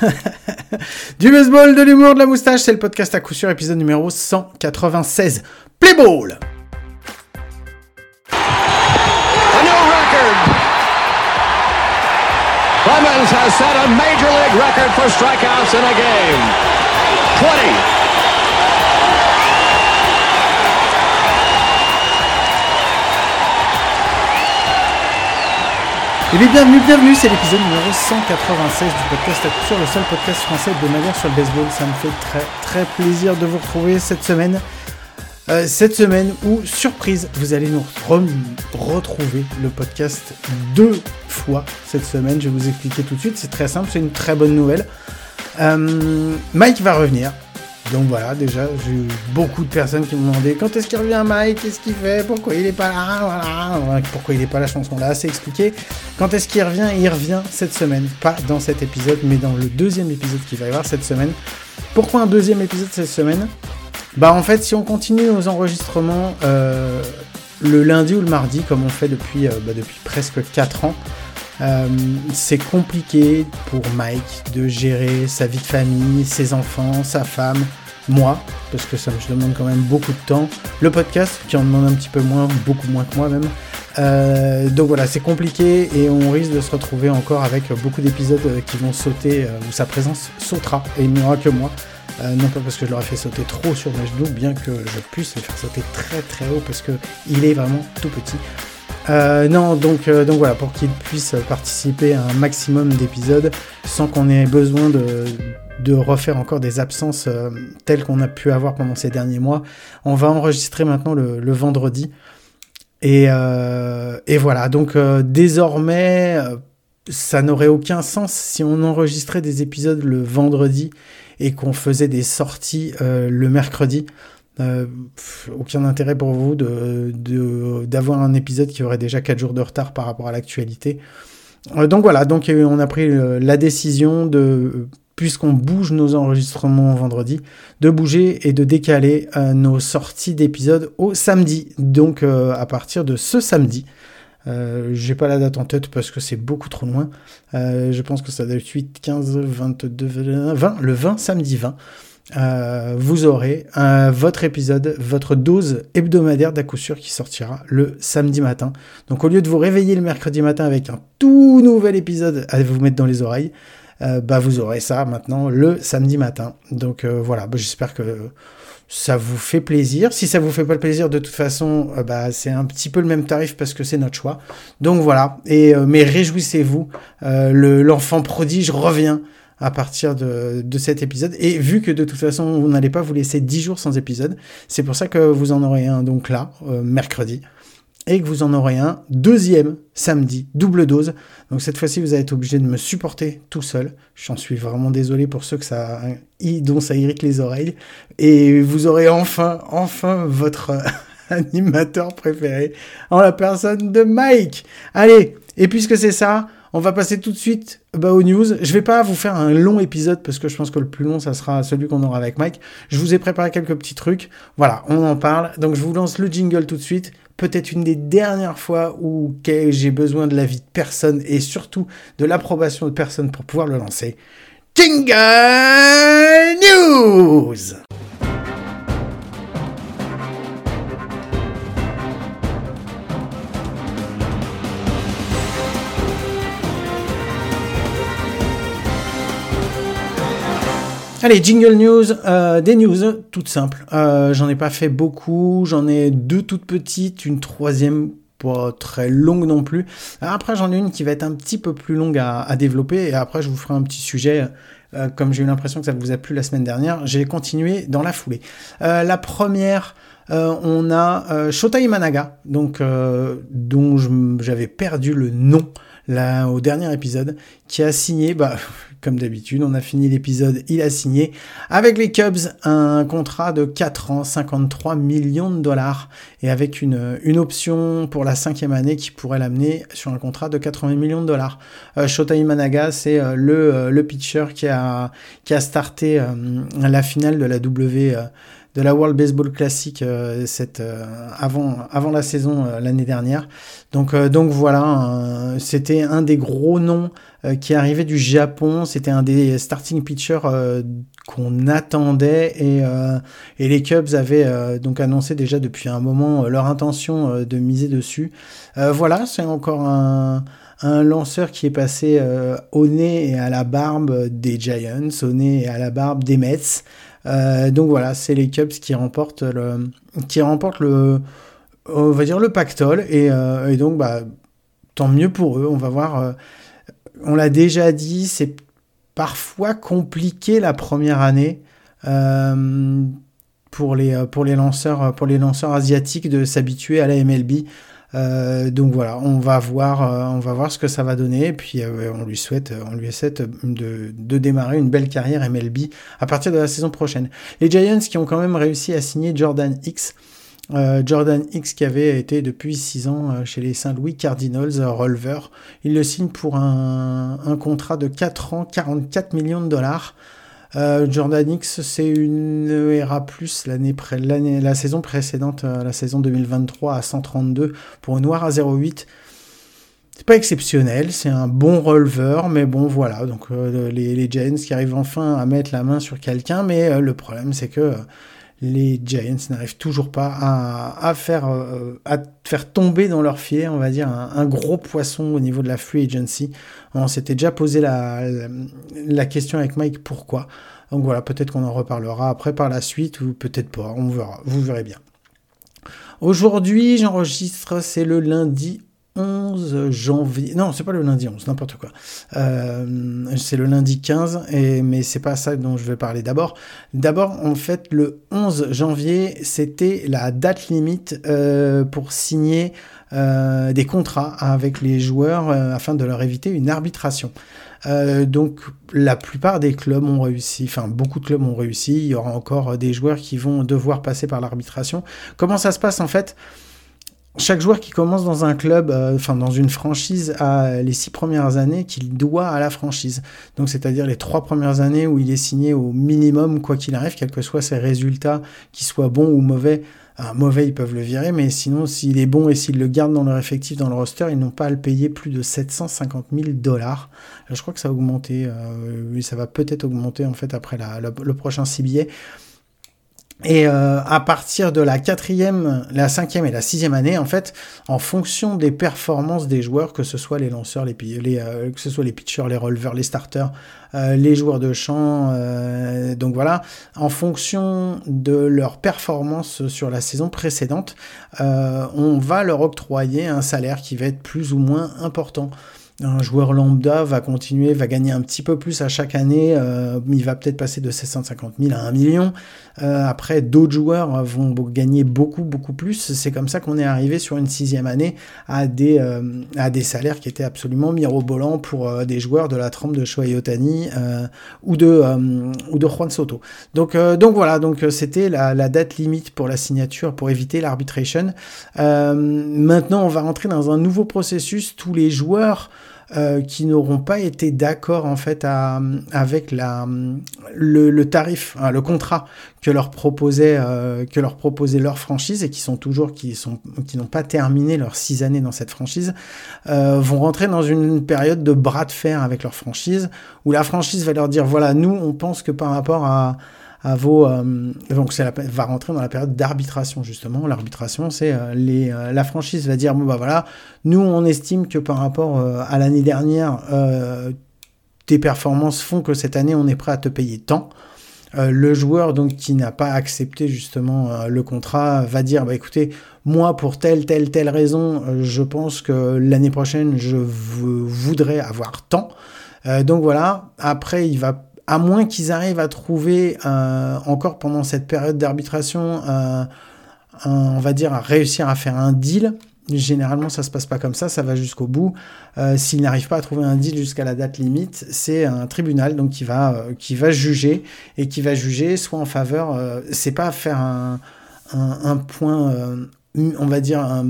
du baseball, de l'humour, de la moustache, c'est le podcast à coup sûr, épisode numéro 196. Play ball! Clemens has set a major league record for strikeouts in a game. 20. Bien bienvenue, bienvenue, c'est l'épisode numéro 196 du podcast sûr, le seul podcast français hebdomadaire sur le baseball. Ça me fait très très plaisir de vous retrouver cette semaine. Euh, cette semaine où, surprise, vous allez nous re- retrouver le podcast deux fois cette semaine. Je vais vous expliquer tout de suite. C'est très simple, c'est une très bonne nouvelle. Euh, Mike va revenir. Donc voilà, déjà, j'ai eu beaucoup de personnes qui me demandaient quand est-ce qu'il revient Mike, qu'est-ce qu'il fait, pourquoi il est pas là, Voilà, pourquoi il est pas là, je pense qu'on l'a assez expliqué. Quand est-ce qu'il revient? Il revient cette semaine, pas dans cet épisode, mais dans le deuxième épisode qu'il va y avoir cette semaine. Pourquoi un deuxième épisode cette semaine? Bah en fait, si on continue nos enregistrements euh, le lundi ou le mardi, comme on fait depuis, euh, bah, depuis presque 4 ans, euh, c'est compliqué pour Mike de gérer sa vie de famille, ses enfants, sa femme, moi, parce que ça me demande quand même beaucoup de temps, le podcast qui en demande un petit peu moins, beaucoup moins que moi même. Euh, donc voilà, c'est compliqué et on risque de se retrouver encore avec beaucoup d'épisodes euh, qui vont sauter, où sa présence sautera et il n'y aura que moi. Non pas parce que je l'aurais fait sauter trop sur mes genoux, bien que je puisse le faire sauter très très haut parce que il est vraiment tout petit. Euh, non, donc, euh, donc voilà, pour qu'il puisse participer à un maximum d'épisodes sans qu'on ait besoin de, de refaire encore des absences euh, telles qu'on a pu avoir pendant ces derniers mois, on va enregistrer maintenant le, le vendredi. Et, euh, et voilà, donc désormais, ça n'aurait aucun sens si on enregistrait des épisodes le vendredi et qu'on faisait des sorties le mercredi. Euh, aucun intérêt pour vous de, de- d'avoir un épisode qui aurait déjà 4 jours de retard par rapport à l'actualité. Euh, donc voilà, donc euh, on a pris la décision de, puisqu'on bouge nos enregistrements vendredi, de bouger et de décaler nos sorties d'épisodes au samedi. Donc à partir de ce samedi, euh, j'ai pas la date en tête parce que c'est beaucoup trop loin. Je pense que ça doit être 8, 15, 22, 20, le 20, samedi 20. Euh, vous aurez euh, votre épisode, votre dose hebdomadaire d'à coup sûr qui sortira le samedi matin. Donc au lieu de vous réveiller le mercredi matin avec un tout nouvel épisode à vous mettre dans les oreilles, euh, bah vous aurez ça maintenant le samedi matin. Donc euh, voilà, bah, j'espère que ça vous fait plaisir. Si ça vous fait pas le plaisir, de toute façon, euh, bah, c'est un petit peu le même tarif parce que c'est notre choix. Donc voilà. Et euh, mais réjouissez-vous, euh, le- l'enfant prodige revient à partir de, de cet épisode. Et vu que de toute façon, vous n'allez pas vous laisser 10 jours sans épisode, c'est pour ça que vous en aurez un donc là, euh, mercredi, et que vous en aurez un deuxième samedi, double dose. Donc cette fois-ci, vous allez être obligé de me supporter tout seul. J'en suis vraiment désolé pour ceux que ça, dont ça irrite les oreilles. Et vous aurez enfin, enfin votre euh, animateur préféré en la personne de Mike. Allez, et puisque c'est ça, on va passer tout de suite bah, aux news. Je vais pas vous faire un long épisode parce que je pense que le plus long, ça sera celui qu'on aura avec Mike. Je vous ai préparé quelques petits trucs. Voilà, on en parle. Donc je vous lance le jingle tout de suite. Peut-être une des dernières fois où j'ai besoin de l'avis de personne et surtout de l'approbation de personne pour pouvoir le lancer. Jingle News Allez, jingle news, euh, des news toutes simples. Euh, j'en ai pas fait beaucoup, j'en ai deux toutes petites, une troisième pas très longue non plus. Après, j'en ai une qui va être un petit peu plus longue à, développer et après, je vous ferai un petit sujet. euh, comme j'ai eu l'impression que ça vous a plu la semaine dernière, j'ai continué dans la foulée. Euh, la première, euh, on a euh, Shota Imanaga, donc euh, dont j'avais perdu le nom là au dernier épisode, qui a signé, bah, comme d'habitude, on a fini l'épisode, il a signé avec les Cubs un contrat de 4 ans, 53 millions de dollars, et avec une, une option pour la cinquième année qui pourrait l'amener sur un contrat de 80 millions de dollars. Euh, Shota Imanaga, c'est euh, le, euh, le pitcher qui a, qui a starté euh, la finale de la W. euh, de la World Baseball Classic cette, avant, avant la saison l'année dernière. Donc, donc voilà, c'était un des gros noms qui arrivait du Japon. C'était un des starting pitchers qu'on attendait et, et, les Cubs avaient donc annoncé déjà depuis un moment leur intention de miser dessus. voilà, c'est encore un un lanceur qui est passé euh, au nez et à la barbe des Giants, au nez et à la barbe des Mets. Euh, donc voilà, c'est les Cubs qui remportent le, qui le, on va dire le pactole et, euh, et donc bah tant mieux pour eux. On va voir. on l'a déjà dit, c'est parfois compliqué la première année pour les pour les lanceurs pour les lanceurs asiatiques de s'habituer à la MLB. Euh, donc voilà, on va voir, euh, on va voir ce que ça va donner. Et puis euh, on lui souhaite, on lui souhaite de, de, démarrer une belle carrière MLB à partir de la saison prochaine. Les Giants qui ont quand même réussi à signer Jordan X. Jordan X qui avait été depuis 6 ans chez les Saint-Louis Cardinals Rolver. Il le signe pour un, un contrat de 4 ans, 44 millions de dollars. Euh, Jordan X, c'est une ERA plus la saison précédente, euh, la saison 2023 à 132 pour Noir à 0,8. C'est pas exceptionnel, c'est un bon releveur, mais bon voilà, donc euh, les, les, qui arrivent enfin à mettre la main sur quelqu'un, mais le problème c'est que les Giants n'arrivent toujours pas à, faire, à faire tomber dans leur filet, on va dire, un, gros poisson au niveau de la free agency. On s'était déjà posé la, la, question avec Mike pourquoi? Donc voilà, peut-être qu'on en reparlera après par la suite ou peut-être pas, on verra, vous verrez bien. Aujourd'hui, j'enregistre, c'est le lundi 11 janvier. Non, c'est pas le lundi 11, n'importe quoi. Euh, c'est le lundi 15, et, mais c'est pas ça dont je vais parler d'abord. D'abord, en fait, le 11 janvier, c'était la date limite euh, pour signer euh, des contrats avec les joueurs afin de leur éviter une arbitration. donc la plupart des clubs ont réussi, enfin beaucoup de clubs ont réussi, il y aura encore des joueurs qui vont devoir passer par l'arbitration. Comment ça se passe en fait? Chaque joueur qui commence dans un club, euh, enfin dans une franchise, a les six premières années qu'il doit à la franchise. Donc c'est-à-dire les trois premières années où il est signé au minimum, quoi qu'il arrive, quels que soient ses résultats, qu'ils soient bons ou mauvais. mauvais, ils peuvent le virer, mais sinon, s'il est bon et s'ils le gardent dans leur effectif, dans le roster, ils n'ont pas à le payer plus de 750 000 dollars. Je crois que ça a augmenté, euh, ça va peut-être augmenter en fait après le prochain CBA. Et euh, à partir de la quatrième, la cinquième et la sixième année, en fait, en fonction des performances des joueurs, que ce soit les lanceurs, les, euh, que ce soit les pitchers, les releveurs, les starters, euh, les joueurs de champ, donc voilà, en fonction de leur performance sur la saison précédente, on va leur octroyer un salaire qui va être plus ou moins important un joueur lambda va continuer, va gagner un petit peu plus à chaque année. Euh, il va peut-être passer de 750 000 à 1 million. Euh, après, d'autres joueurs vont gagner beaucoup, beaucoup plus. C'est comme ça qu'on est arrivé sur une sixième année à des, euh, à des salaires qui étaient absolument mirobolants pour des joueurs de la trempe de Shohei ou, de, ou de Juan Soto. Donc, donc voilà, donc c'était la, la, date limite pour la signature pour éviter l'arbitration. maintenant, on va rentrer dans un nouveau processus. Tous les joueurs euh, qui n'auront pas été d'accord en fait à, avec la, le, tarif, hein, le contrat que leur proposait euh, que leur proposait leur franchise et qui sont toujours qui sont qui n'ont pas terminé leurs six années dans cette franchise euh, vont rentrer dans une période de bras de fer avec leur franchise où la franchise va leur dire voilà nous on pense que par rapport à à vos. Euh, donc, ça va rentrer dans la période d'arbitration, justement. L'arbitration, c'est euh, les, euh, la franchise va dire bon, bah voilà, nous, on estime que par rapport à l'année dernière, tes performances font que cette année, on est prêt à te payer tant. le joueur donc qui n'a pas accepté justement le contrat va dire bah écoutez moi pour telle telle telle raison je pense que l'année prochaine je voudrais avoir tant donc voilà après il va à moins qu'ils arrivent à trouver euh, encore pendant cette période d'arbitration, euh, on va dire à réussir à faire un deal. Généralement, ça se passe pas comme ça, ça va jusqu'au bout. Euh, S'ils n'arrivent pas à trouver un deal jusqu'à la date limite, c'est un tribunal qui va juger et qui va juger soit en faveur. C'est pas faire un, point, on va dire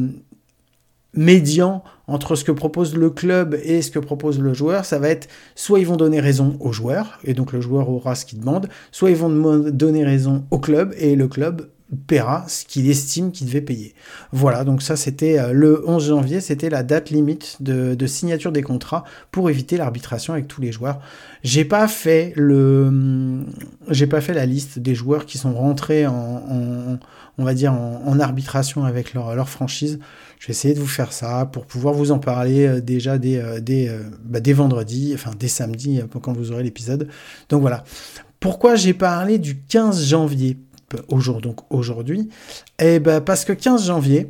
médian entre ce que propose le club et ce que propose le joueur, ça va être soit ils vont donner raison au joueur, et donc le joueur aura ce qu'il demande, soit ils vont donner raison au club, et le club paiera ce qu'il estime qu'il devait payer. Voilà, donc ça c'était euh, le 11 janvier, c'était la date limite de, signature des contrats pour éviter l'arbitration avec tous les joueurs. J'ai pas fait le, j'ai pas fait la liste des joueurs qui sont rentrés en, on va dire en, arbitration avec leur franchise. Je vais essayer de vous faire ça pour pouvoir vous en parler euh, déjà dès, euh, bah, dès, vendredi, enfin dès samedi quand vous aurez l'épisode. Donc voilà. Pourquoi j'ai parlé du 15 janvier donc aujourd'hui? Eh ben parce que 15 janvier,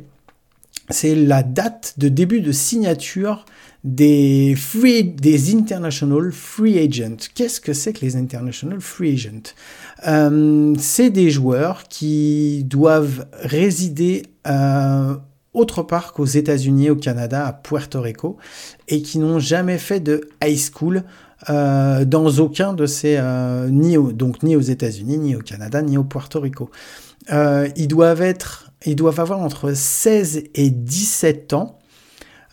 c'est la date de début de signature des free, des international free agents. Qu'est-ce que c'est que les international free agents? Euh, C'est des joueurs qui doivent résider euh, autre part qu'aux États-Unis, au Canada, à Puerto Rico, et qui n'ont jamais fait de high school euh, dans aucun de ces, euh, ni, donc, ni aux États-Unis, ni au Canada, ni au Puerto Rico. Euh, ils, doivent être, ils doivent avoir entre 16 et 17 ans.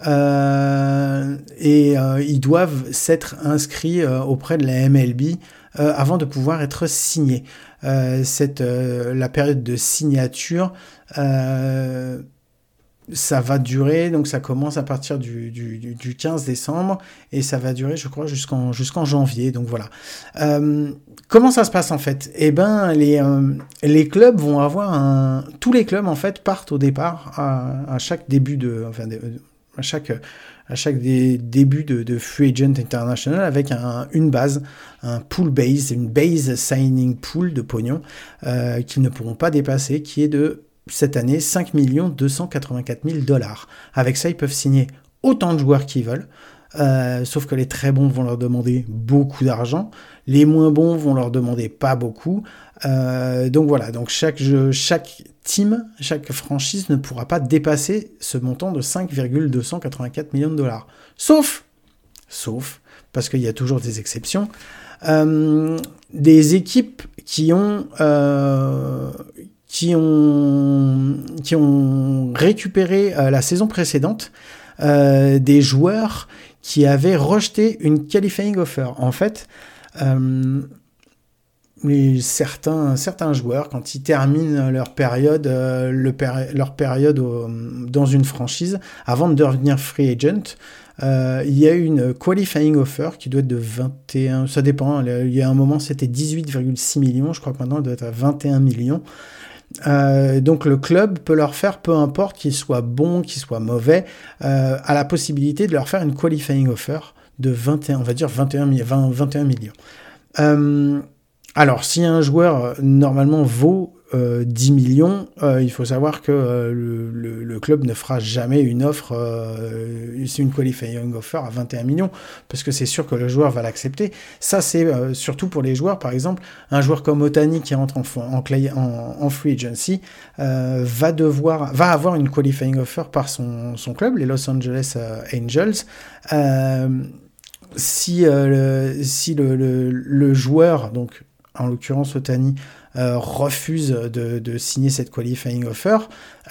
et ils doivent s'être inscrits auprès de la MLB avant de pouvoir être signés. cette, la période de signature ça va durer, donc ça commence à partir du, du, 15 décembre et ça va durer, je crois, jusqu'en janvier. Donc voilà. Euh, comment ça se passe en fait? Eh ben, les, euh, les clubs vont avoir un. Tous les clubs en fait partent au départ à, chaque début de. Enfin, à chaque à chaque début de, free agent international avec un, une base, un pool base, une base signing pool de pognon euh, qu'ils ne pourront pas dépasser, qui est de cette année 5 284 000 dollars. Avec ça, ils peuvent signer autant de joueurs qu'ils veulent. Euh, sauf que les très bons vont leur demander beaucoup d'argent, les moins bons vont leur demander pas beaucoup. Euh, donc voilà, donc chaque, chaque team, chaque franchise ne pourra pas dépasser ce montant de 5,284 millions de dollars. Sauf, sauf, parce qu'il y a toujours des exceptions, euh, des équipes qui ont, qui ont, qui ont récupéré euh, la saison précédente euh, des joueurs qui avaient rejeté une qualifying offer. En fait, euh, certains, certains joueurs, quand ils terminent leur période, le leur période dans une franchise, avant de devenir free agent, il y a une qualifying offer qui doit être de 21, ça dépend, il y a un moment c'était 18,6 millions, je crois que maintenant elle doit être à 21 millions. Euh, donc le club peut leur faire, peu importe qu'il soit bon, qu'il soit mauvais, euh, a la possibilité de leur faire une qualifying offer de 21, on va dire 21, 21 millions. Euh, alors si un joueur normalement vaut 10 euh, millions, euh, il faut savoir que euh, le, club ne fera jamais une offre, c'est une qualifying offer à 21 millions, parce que c'est sûr que le joueur va l'accepter. Ça, c'est surtout pour les joueurs, par exemple, un joueur comme Otani qui rentre en, en, en free agency va devoir, va avoir une qualifying offer par son, son club, les Los Angeles Angels. si le, si le, joueur, donc en l'occurrence Otani, refuse de, signer cette qualifying offer,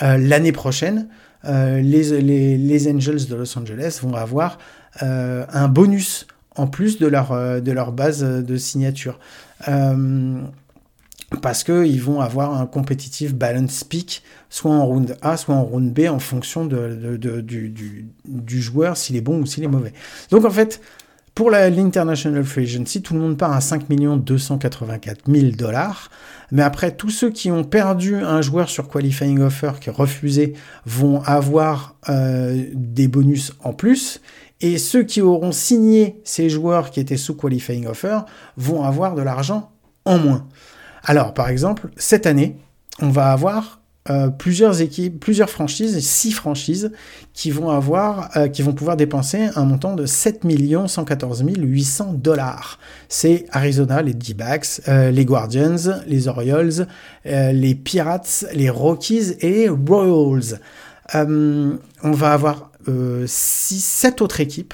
euh, l'année prochaine, euh, les, les, Angels de Los Angeles vont avoir un bonus en plus de leur, de leur base de signature. parce qu'ils vont avoir un competitive balance pick, soit en round A, soit en round B, en fonction de, du, du, joueur, s'il est bon ou s'il est mauvais. Donc en fait, pour l'International Free Agency, tout le monde part à 5 284 000 dollars. Mais après, tous ceux qui ont perdu un joueur sur qualifying offer, qui a refusé, vont avoir euh, des bonus en plus. Et ceux qui auront signé ces joueurs qui étaient sous qualifying offer vont avoir de l'argent en moins. Alors, par exemple, cette année, on va avoir euh, plusieurs équipes, plusieurs franchises, six franchises qui vont avoir, euh, qui vont pouvoir dépenser un montant de 7 114 800 dollars. C'est Arizona, les D-backs, euh, les Guardians, les Orioles, les Pirates, les Rockies et les Royals. on va avoir 6, 7 autres équipes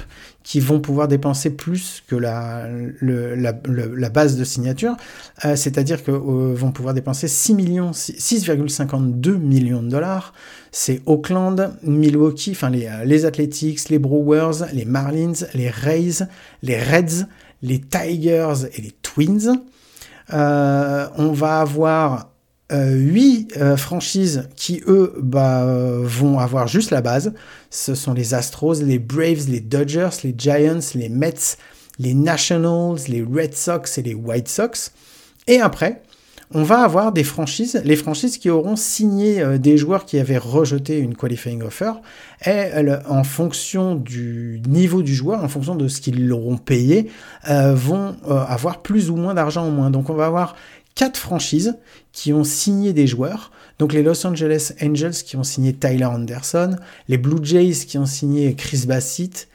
qui vont pouvoir dépenser plus que la, la, base de signature, euh, c'est-à-dire que euh, vont pouvoir dépenser 6 millions, 6,52 millions de dollars. C'est Oakland, Milwaukee, enfin les, les Athletics, les Brewers, les Marlins, les Rays, les Reds, les Tigers et les Twins. on va avoir euh, huit euh, franchises qui, eux, bah, vont avoir juste la base. Ce sont les Astros, les Braves, les Dodgers, les Giants, les Mets, les Nationals, les Red Sox et les White Sox. Et après, on va avoir des franchises, les franchises qui auront signé euh, des joueurs qui avaient rejeté une qualifying offer, et en fonction du niveau du joueur, en fonction de ce qu'ils l'auront payé, vont avoir plus ou moins d'argent en moins. Donc on va avoir quatre franchises qui ont signé des joueurs. Donc les Los Angeles Angels qui ont signé Tyler Anderson, les Blue Jays qui ont signé Chris Bassett,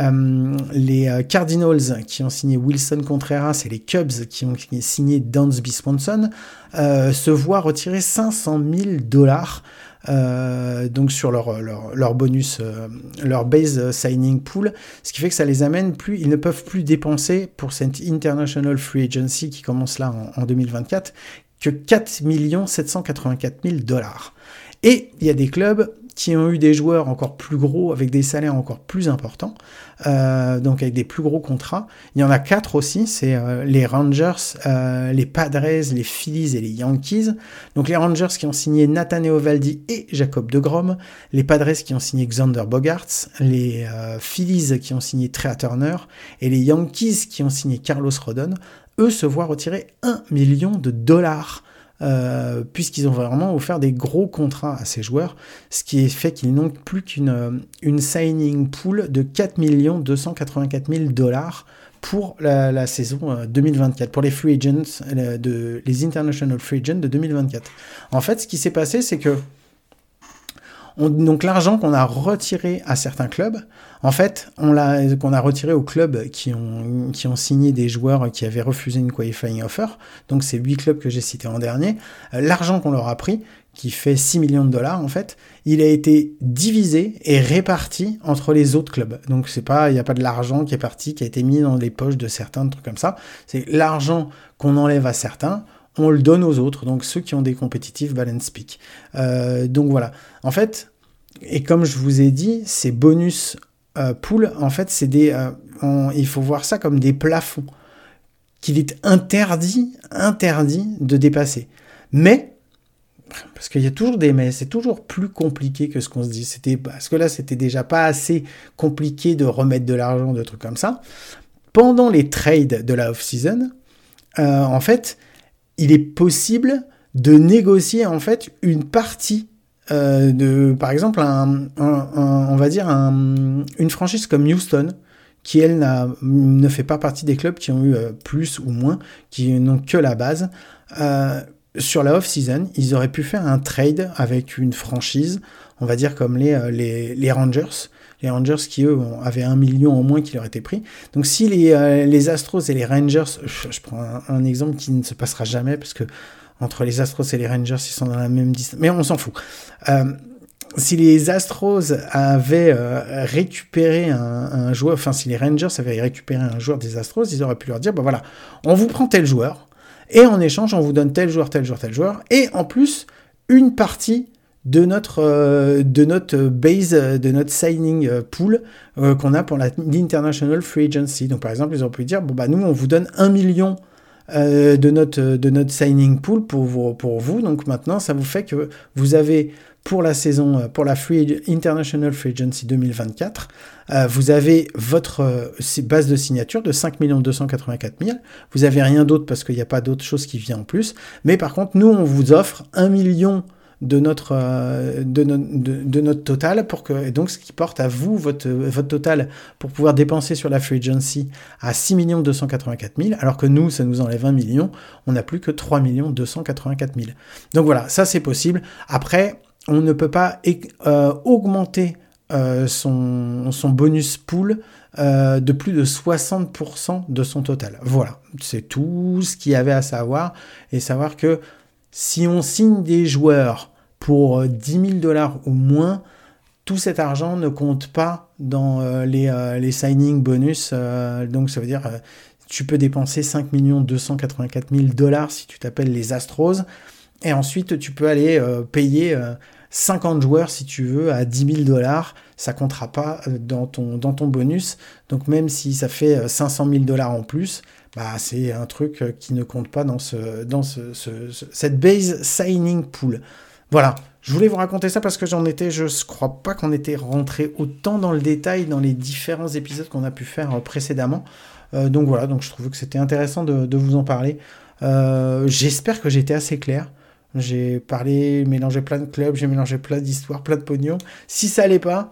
euh, les euh, Cardinals qui ont signé Wilson Contreras et les Cubs qui ont signé Dansby Swanson euh, se voient retirer 500 000 dollars euh, donc sur leur, leur, bonus, euh, leur base signing pool, ce qui fait que ça les amène plus, ils ne peuvent plus dépenser pour cette International Free Agency qui commence là en, en 2024 que 4 784 000 dollars. Et il y a des clubs qui ont eu des joueurs encore plus gros, avec des salaires encore plus importants, euh, donc avec des plus gros contrats. Il y en a quatre aussi, c'est euh, les Rangers, euh, les Padres, les Phillies et les Yankees. Donc les Rangers qui ont signé Nathaniel Valdi et Jacob de Grom, les Padres qui ont signé Xander Bogarts, les Phillies qui ont signé Trey Turner. Et les Yankees qui ont signé Carlos Rodon, eux se voient retirer 1 million de dollars euh, puisqu'ils ont vraiment offert des gros contrats à ces joueurs, ce qui fait qu'ils n'ont plus qu'une euh, signing pool de 4 284 000 dollars pour la, saison 2024, euh, pour les free agents, les international free agents de 2024. En fait, ce qui s'est passé, c'est que donc l'argent qu'on a retiré à certains clubs, en fait, on l'a qu'on a retiré aux clubs qui ont signé des joueurs qui avaient refusé une qualifying offer. Donc ces huit clubs que j'ai cités en dernier, euh, l'argent qu'on leur a pris, qui fait 6 millions de dollars en fait, il a été divisé et réparti entre les autres clubs. Donc c'est pas il n'y a pas de l'argent qui est parti qui a été mis dans les poches de certains trucs comme ça, c'est l'argent qu'on enlève à certains, on le donne aux autres, donc ceux qui ont des compétitifs balance pick. Euh, donc voilà. En fait, et comme je vous ai dit, ces bonus euh, pool, en fait, c'est des, euh, il faut voir ça comme des plafonds qu'il est interdit, interdit de dépasser. Mais parce qu'il y a toujours des mais, c'est toujours plus compliqué que ce qu'on se dit. C'était parce que là, c'était déjà pas assez compliqué de remettre de l'argent, de trucs comme ça. Pendant les trades de la off-season, en fait, il est possible de négocier en fait une partie euh, de, par exemple, on va dire une franchise comme Houston, qui elle ne fait pas partie des clubs qui ont eu euh, plus ou moins, qui n'ont que la base. Euh, sur la off-season, ils auraient pu faire un trade avec une franchise, on va dire comme les, les, Rangers, les Rangers qui eux avaient un million au moins qui leur était pris. Donc si les, les Astros et les Rangers, je, prends un, exemple qui ne se passera jamais parce que entre les Astros et les Rangers, ils sont dans la même distance. Mais on s'en fout. Euh, si les Astros avaient euh, récupéré un, joueur, enfin si les Rangers avaient récupéré un joueur des Astros, ils auraient pu leur dire, bah voilà, on vous prend tel joueur, et en échange, on vous donne tel joueur, tel joueur, tel joueur, et en plus, une partie de notre, euh, de notre base, de notre signing pool qu'on a pour l'International Free Agency. Donc par exemple, ils auraient pu dire, bon bah nous, on vous donne un million euh, de, notre, de notre signing pool pour vous, pour vous. Donc maintenant, ça vous fait que vous avez pour la saison, euh, pour la Free International Free Agency 2024, euh, vous avez votre base de signature de 5 284 000. Vous n'avez rien d'autre parce qu'il n'y a pas d'autre chose qui vient en plus. Mais par contre, nous, on vous offre 1 million de notre, euh, de, notre total, donc ce qui porte à vous votre, total pour pouvoir dépenser sur la free agency à 6 284 000, alors que nous, ça nous enlève 1 million, on n'a plus que 3 284 000. Donc voilà, ça c'est possible. Après, on ne peut pas euh, augmenter euh, son, son, bonus pool de plus de 60% de son total. Voilà, c'est tout ce qu'il y avait à savoir, et savoir que si on signe des joueurs pour 10 euh, 000 dollars ou moins, tout cet argent ne compte pas dans euh, les, euh, signing bonus. Euh, donc ça veut dire tu peux dépenser 5 284 000 dollars si tu t'appelles les Astros. Et ensuite tu peux aller payer 50 joueurs si tu veux à 10 000 dollars. Ça comptera pas dans ton, bonus. Donc même si ça fait 500 000 dollars en plus, bah, c'est un truc qui ne compte pas dans ce, cette base signing pool. Voilà, je voulais vous raconter ça parce que j'en étais, je ne crois pas qu'on était rentré autant dans le détail dans les différents épisodes qu'on a pu faire euh, précédemment. Euh, donc voilà, donc je trouvais que c'était intéressant de, vous en parler. Euh, j'espère que j'étais assez clair. J'ai parlé, mélangé plein de clubs, j'ai mélangé plein d'histoires, plein de pognon. Si ça allait pas,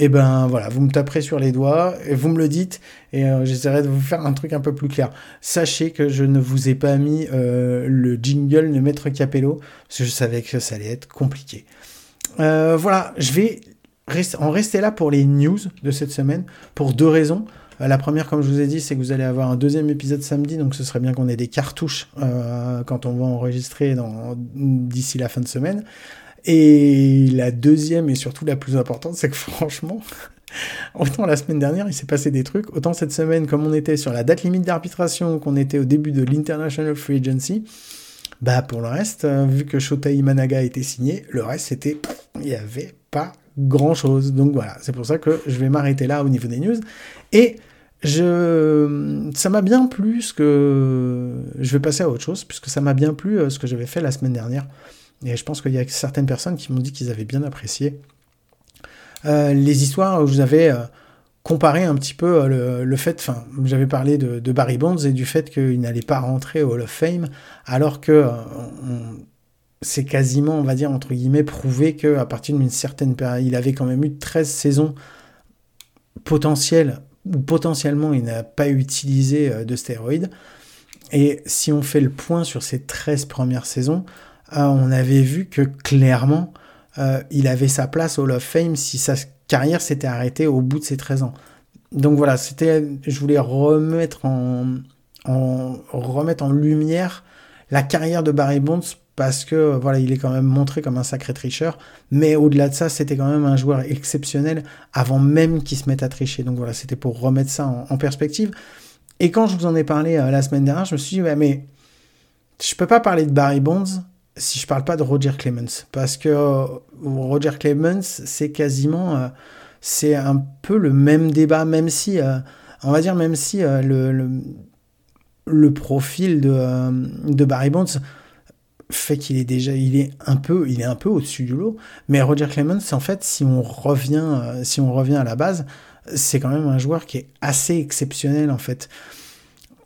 et eh ben voilà, vous me taperez sur les doigts vous me le dites et euh, j'essaierai de vous faire un truc un peu plus clair. Sachez que je ne vous ai pas mis euh, le jingle de Maître Capello parce que je savais que ça allait être compliqué. Euh, voilà, je vais en rester là pour les news de cette semaine pour deux raisons. La première, comme je vous ai dit, c'est que vous allez avoir un deuxième épisode samedi, donc ce serait bien qu'on ait des cartouches quand on va enregistrer d'ici la fin de semaine. Et la deuxième et surtout la plus importante, c'est que franchement, autant la semaine dernière il s'est passé des trucs, autant cette semaine, comme on était sur la date limite d'arbitration, qu'on était au début de l'International Free Agency, bah pour le reste, euh, vu que Shota Imanaga été signé, le reste c'était, il n'y avait pas grand chose. Donc voilà, c'est pour ça que je vais m'arrêter là au niveau des news. Et je, ça m'a bien plu ce que, je vais passer à autre chose, puisque ça m'a bien plu euh, ce que j'avais fait la semaine dernière. Et je pense qu'il y a certaines personnes qui m'ont dit qu'ils avaient bien apprécié euh, les histoires où vous avez euh, comparé un petit peu euh, le, fait, enfin, j'avais parlé de, Barry Bonds et du fait qu'il n'allait pas rentrer au Hall of Fame, alors que c'est quasiment, on va dire, entre guillemets, prouvé qu'à partir d'une certaine période, il avait quand même eu 13 saisons potentielles, ou potentiellement il n'a pas utilisé de stéroïdes. Et si on fait le point sur ces 13 premières saisons, euh, on avait vu que clairement, euh, il avait sa place au Hall of Fame si sa carrière s'était arrêtée au bout de ses 13 ans. Donc voilà, c'était, je voulais remettre en, remettre en lumière la carrière de Barry Bonds parce que voilà, il est quand même montré comme un sacré tricheur, mais au-delà de ça, c'était quand même un joueur exceptionnel avant même qu'il se mette à tricher. Donc voilà, c'était pour remettre ça en, perspective. Et quand je vous en ai parlé euh, la semaine dernière, je me suis dit, mais je peux pas parler de Barry Bonds si je parle pas de Roger Clemens, parce que euh, Roger Clemens, c'est quasiment, euh, c'est un peu le même débat, même si, euh, on va dire, même si le, le, profil de, de Barry Bonds fait qu'il est déjà, il est un peu, il est un peu au-dessus du lot, mais Roger Clemens, en fait, si on revient, si on revient à la base, c'est quand même un joueur qui est assez exceptionnel, en fait.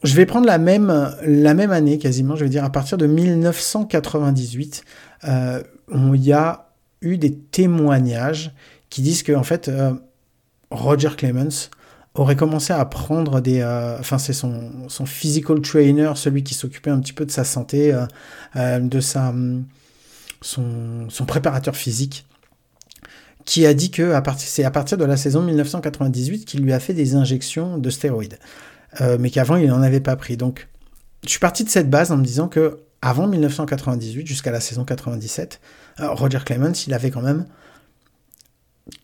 Je vais prendre la même, année quasiment, je vais dire à partir de 1998, euh, il y a eu des témoignages qui disent que en fait euh, Roger Clemens aurait commencé à prendre des, euh, enfin c'est son, physical trainer, celui qui s'occupait un petit peu de sa santé, de sa, son, son préparateur physique qui a dit que c'est à partir de la saison 1998 qu'il lui a fait des injections de stéroïdes. Euh, mais qu'avant il n'en avait pas pris. Donc je suis parti de cette base en me disant que avant 1998 jusqu'à la saison 97, euh, Roger Clemens, il avait quand même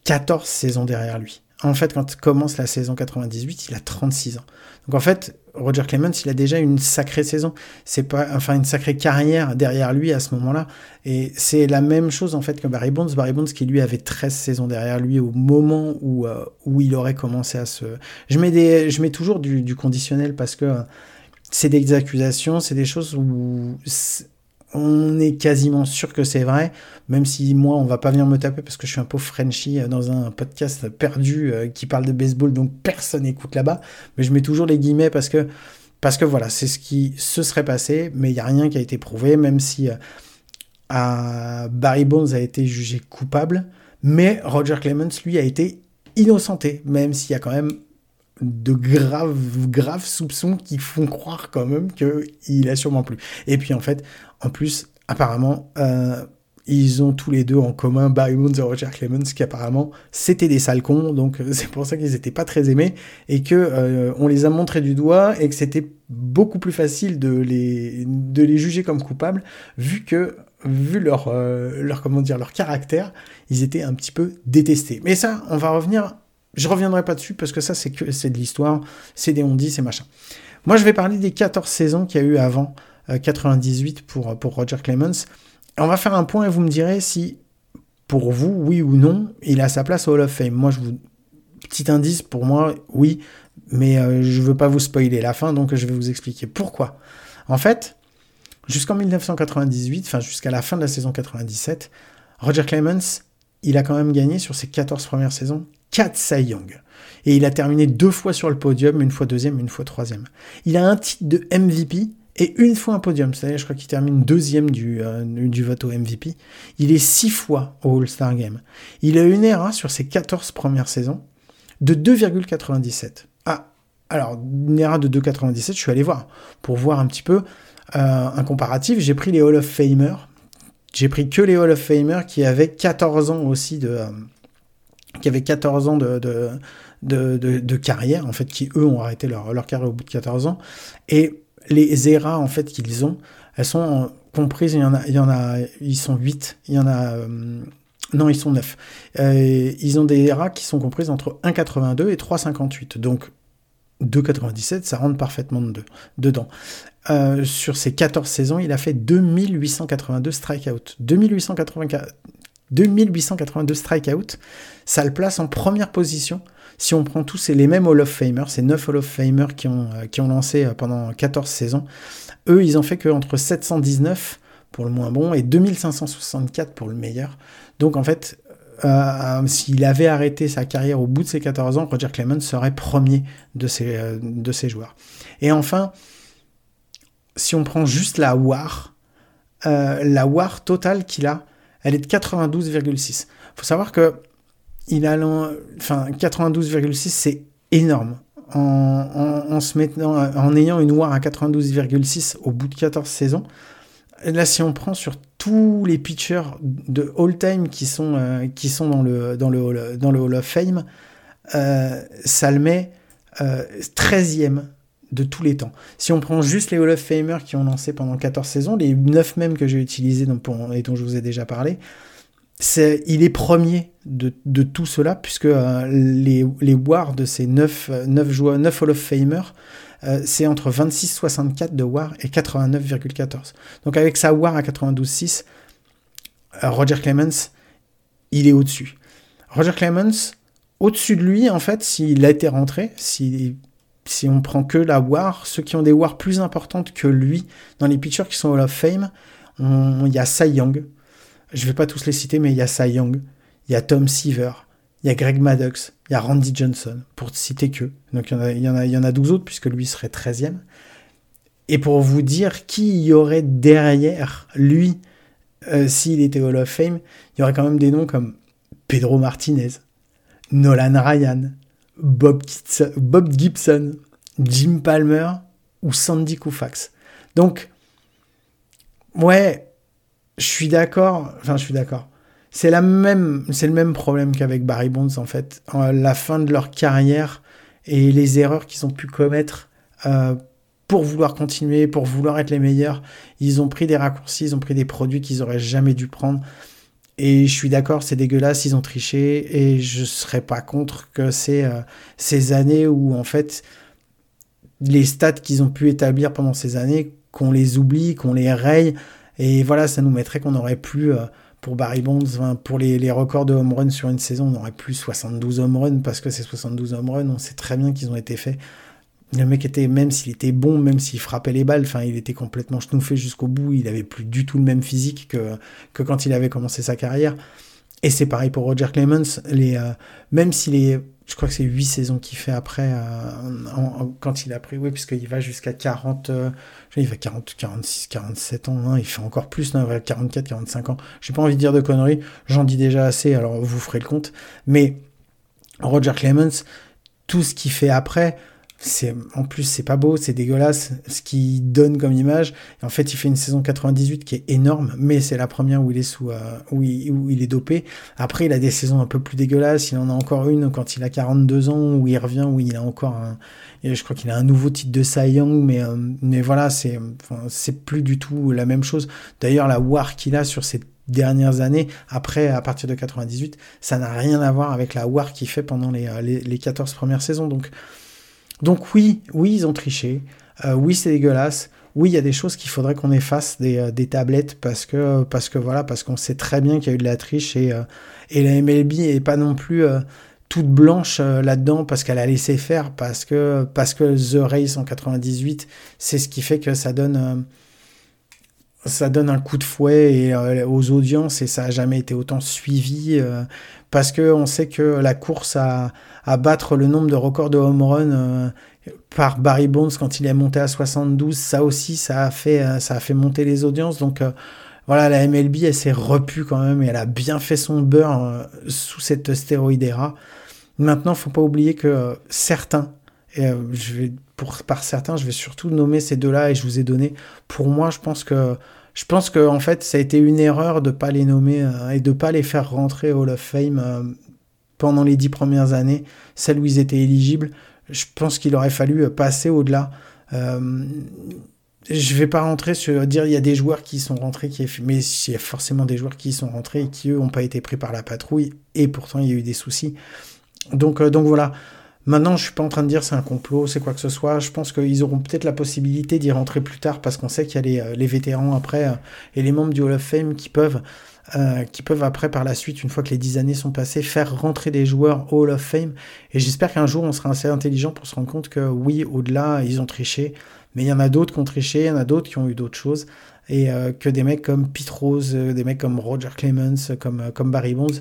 14 saisons derrière lui. En fait, quand commence la saison 98, il a 36 ans. Donc en fait, Roger Clemens, il a déjà une sacrée saison. C'est pas, enfin, une sacrée carrière derrière lui à ce moment-là. Et c'est la même chose en fait que Barry Bonds. Barry Bonds qui lui avait 13 saisons derrière lui au moment où, euh, où il aurait commencé à se. Je mets, des, je mets toujours du, du conditionnel parce que c'est des accusations, c'est des choses où on est quasiment sûr que c'est vrai, même si moi on va pas venir me taper parce que je suis un pauvre Frenchie euh, dans un podcast perdu euh, qui parle de baseball donc personne n'écoute là-bas, mais je mets toujours les guillemets parce que parce que voilà, c'est ce qui se serait passé, mais il n'y a rien qui a été prouvé, même si euh, Barry Bonds a été jugé coupable, mais Roger Clemens, lui, a été innocenté, même s'il y a quand même de graves, graves soupçons qui font croire quand même qu'il a sûrement plus. Et puis en fait, en plus, apparemment, euh, ils ont tous les deux en commun Barry Bonds et Roger Clemens qui apparemment c'était des sales donc c'est pour ça qu'ils n'étaient pas très aimés et que on les a montrés du doigt et que c'était beaucoup plus facile de les juger comme coupables vu que vu leur leur caractère ils étaient un petit peu détestés. Mais ça on va revenir je reviendrai pas dessus parce que ça c'est que c'est de l'histoire c'est des on dit c'est machin. Moi je vais parler des 14 saisons qu'il y a eu avant 98 pour pour Roger Clemens on va faire un point et vous me direz si, pour vous, oui ou non, il a sa place au Hall of Fame. Moi, je vous. Petit indice, pour moi, oui, mais euh, je veux pas vous spoiler la fin, donc je vais vous expliquer pourquoi. En fait, jusqu'en 1998, enfin jusqu'à la fin de la saison 97, Roger Clemens, il a quand même gagné sur ses 14 premières saisons 4 Cy Young. Et il a terminé deux fois sur le podium, une fois deuxième, une fois troisième. Il a un titre de MVP et une fois un podium. C'est-à-dire, je crois qu'il termine deuxième du, euh, du vote au MVP. Il est six fois au All-Star Game. Il a une ERA sur ses 14 premières saisons de 2,97. Ah, alors, une ERA de 2,97, je suis allé voir pour voir un petit peu euh, un comparatif. J'ai pris les Hall of Famers. J'ai pris que les Hall of Famers qui avaient 14 ans aussi de. Euh, qui avaient 14 ans de, carrière, en fait, qui eux ont arrêté leur, leur carrière au bout de 14 ans. Et les ERA en fait qu'ils ont, elles sont comprises, il y en a, y en a, ils sont 8, il y en a, euh, non, ils sont 9. Euh, ils ont des ERA qui sont comprises entre 1,82 et 3,58. Donc 2,97, ça rentre parfaitement dedans. Euh, sur ces 14 saisons, il a fait 2882 strikeouts. 2884, 2882 strikeouts, ça le place en première position si on prend tous les mêmes Hall of Famers, ces 9 Hall of Famers qui ont, euh, qui ont lancé euh, pendant 14 saisons, eux, ils ont fait qu'entre 719 pour le moins bon et 2564 pour le meilleur. Donc en fait, euh, s'il avait arrêté sa carrière au bout de ses 14 ans, Roger Clemens serait premier de ces, de ces joueurs. Et enfin, si on prend juste la WAR, la WAR totale qu'il a, elle est de 92,6. Il faut savoir que il a enfin 92,6 c'est énorme. En, se mettant, en ayant une WAR à 92,6 au bout de 14 saisons. Là, si on prend sur tous les pitchers de all-time qui sont, euh, qui sont dans, le, dans, le hall, dans le Hall of Fame, euh, ça le met 13e euh, de tous les temps. Si on prend juste les Hall of Famers qui ont lancé pendant 14 saisons, les 9 mêmes que j'ai utilisés et dont je vous ai déjà parlé, il est premier de, tout cela, puisque euh, les, les de ces 9, 9, joueurs, 9 Hall of Famer, euh, c'est entre 26,64 de WAR et 89,14. Donc avec sa WAR à 92,6, euh, Roger Clemens, il est au-dessus. Roger Clemens, au-dessus de lui, en fait, s'il a été rentré, si, si on prend que la WAR, ceux qui ont des WAR plus importantes que lui dans les pitchers qui sont Hall of Fame, il y a Cy Young, je vais pas tous les citer, mais il y a Cy Young, il y a Tom Seaver, il y a Greg Maddox, il y a Randy Johnson, pour citer que. Donc il y, en a, en a, il y en a 12 autres, puisque lui serait 13e. Et pour vous dire qui y aurait derrière lui, euh, s'il était Hall of Fame, il y aurait quand même des noms comme Pedro Martinez, Nolan Ryan, Bob Bob Gibson Jim Palmer ou Sandy Koufax. Donc, ouais, je suis d'accord. Enfin, je suis d'accord. C'est la même, c'est le même problème qu'avec Barry Bonds en fait. La fin de leur carrière et les erreurs qu'ils ont pu commettre euh, pour vouloir continuer, pour vouloir être les meilleurs, ils ont pris des raccourcis, ils ont pris des produits qu'ils auraient jamais dû prendre. Et je suis d'accord, c'est dégueulasse, ils ont triché, et je serais pas contre que c'est euh, ces années où en fait les stats qu'ils ont pu établir pendant ces années, qu'on les oublie, qu'on les raye, et voilà, ça nous mettrait qu'on aurait plus, euh, pour Barry Bonds, pour les, records de home run sur une saison, on aurait plus 72 home runs parce que ces 72 home runs, on sait très bien qu'ils ont été faits. Le mec était, même s'il était bon, même s'il frappait les balles, enfin, il était complètement schnouffé jusqu'au bout, il avait plus du tout le même physique que, quand il avait commencé sa carrière. Et c'est pareil pour Roger Clemens, euh, même s'il est je crois que c'est 8 saisons qu'il fait après, euh, quand il a pris, oui, puisqu'il va jusqu'à 40, euh, il va 40, 46, 47 ans, hein, il fait encore plus, non, 44, 45 ans. J'ai pas envie de dire de conneries, j'en dis déjà assez, alors vous ferez le compte. Mais Roger Clemens, tout ce qu'il fait après, c'est en plus c'est pas beau, c'est dégueulasse ce qu'il donne comme image. en fait, il fait une saison 98 qui est énorme, mais c'est la première où il est sous euh, où, il, est dopé. Après, il a des saisons un peu plus dégueulasses. Il en a encore une quand il a 42 ans où il revient où il a encore un je crois qu'il a un nouveau titre de Cy mais euh, mais voilà, c'est c'est plus du tout la même chose. D'ailleurs, la war qu'il a sur ces dernières années, après, à partir de 98, ça n'a rien à voir avec la war qu'il fait pendant les, euh, les, les 14 premières saisons. Donc, donc oui, oui, ils ont triché. Euh, oui, c'est dégueulasse. Oui, il y a des choses qu'il faudrait qu'on efface des, euh, des, tablettes parce que, parce que voilà, parce qu'on sait très bien qu'il y a eu de la triche et, euh, la MLB est pas non plus toute blanche là-dedans parce qu'elle a laissé faire, parce que, parce que The Race en 98, c'est ce qui fait que ça donne, ça donne un coup de fouet et, aux audiences et ça a jamais été autant suivi parce que on sait que la course à, battre le nombre de records de home run euh, par Barry Bonds quand il est monté à 72, ça aussi, ça a fait, euh, ça a fait monter les audiences. Donc euh, voilà, la MLB, elle s'est repue quand même et elle a bien fait son beurre sous cette stéroïdera. Maintenant, faut pas oublier que certains, et je vais pour par certains, je vais surtout nommer ces deux-là et je vous ai donné. Pour moi, je pense que je pense que en fait, ça a été une erreur de pas les nommer et de pas les faire rentrer au Hall of Fame pendant les dix premières années, celles où ils étaient éligibles. Je pense qu'il aurait fallu passer au-delà. Euh, je vais pas rentrer sur dire il y a des joueurs qui sont rentrés, qui mais il y a forcément des joueurs qui sont rentrés et qui eux n'ont pas été pris par la patrouille et pourtant il y a eu des soucis. Donc euh, donc voilà. Maintenant, je suis pas en train de dire c'est un complot, c'est quoi que ce soit. Je pense qu'ils auront peut-être la possibilité d'y rentrer plus tard parce qu'on sait qu'il y a les, euh, les, vétérans après euh, et les membres du Hall of Fame qui peuvent euh, qui peuvent après par la suite, une fois que les 10 années sont passées, faire rentrer des joueurs au Hall of Fame. Et j'espère qu'un jour on sera assez intelligent pour se rendre compte que oui, au-delà, ils ont triché, mais il y en a d'autres qui ont triché, il y en a d'autres qui ont eu d'autres choses. Et euh, que des mecs comme Pete Rose, des mecs comme Roger Clemens, comme, comme Barry Bonds,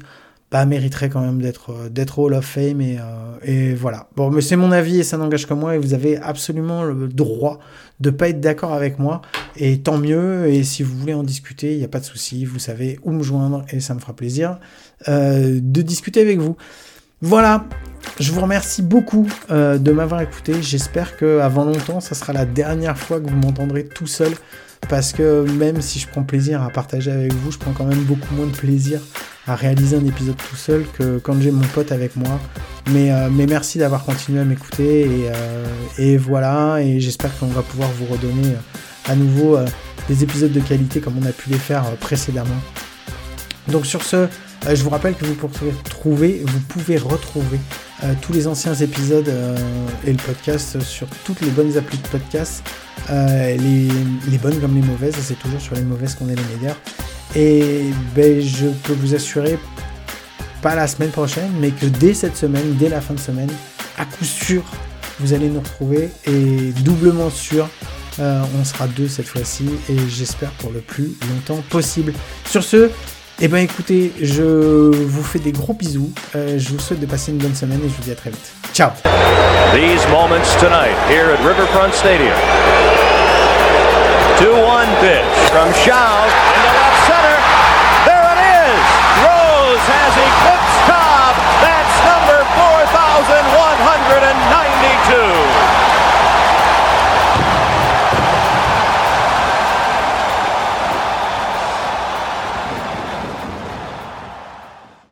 bah, mériterait quand même d'être euh, d'être Hall of Fame et, euh, et voilà. Bon, mais c'est mon avis et ça n'engage que moi et vous avez absolument le droit de pas être d'accord avec moi et tant mieux et si vous voulez en discuter, il n'y a pas de souci, vous savez où me joindre et ça me fera plaisir euh, de discuter avec vous. Voilà, je vous remercie beaucoup de m'avoir écouté. J'espère que avant longtemps, ça sera la dernière fois que vous m'entendrez tout seul parce que même si je prends plaisir à partager avec vous, je prends quand même beaucoup moins de plaisir à réaliser un épisode tout seul que quand j'ai mon pote avec moi. Mais, euh, mais merci d'avoir continué à m'écouter et, euh, et, voilà, et j'espère qu'on va pouvoir vous redonner euh, à nouveau des épisodes de qualité comme on a pu les faire précédemment. Donc sur ce, je vous rappelle que vous pouvez trouver, vous pouvez retrouver tous les anciens épisodes et le podcast sur toutes les bonnes applis de podcast, les, bonnes comme les mauvaises, c'est toujours sur les mauvaises qu'on est les meilleurs. Et ben, je peux vous assurer, pas la semaine prochaine, mais que dès cette semaine, dès la fin de semaine, à coup sûr, vous allez nous retrouver. Et doublement sûr, euh, on sera deux cette fois-ci. Et j'espère pour le plus longtemps possible. Sur ce, eh bien écoutez, je vous fais des gros bisous. Euh, je vous souhaite de passer une bonne semaine et je vous dis à très vite. Ciao. These moments tonight here at Riverfront Stadium. 2-1 pitch from Shaw into left center. There it is. Rose has eclipsed Cobb. That's number 4192.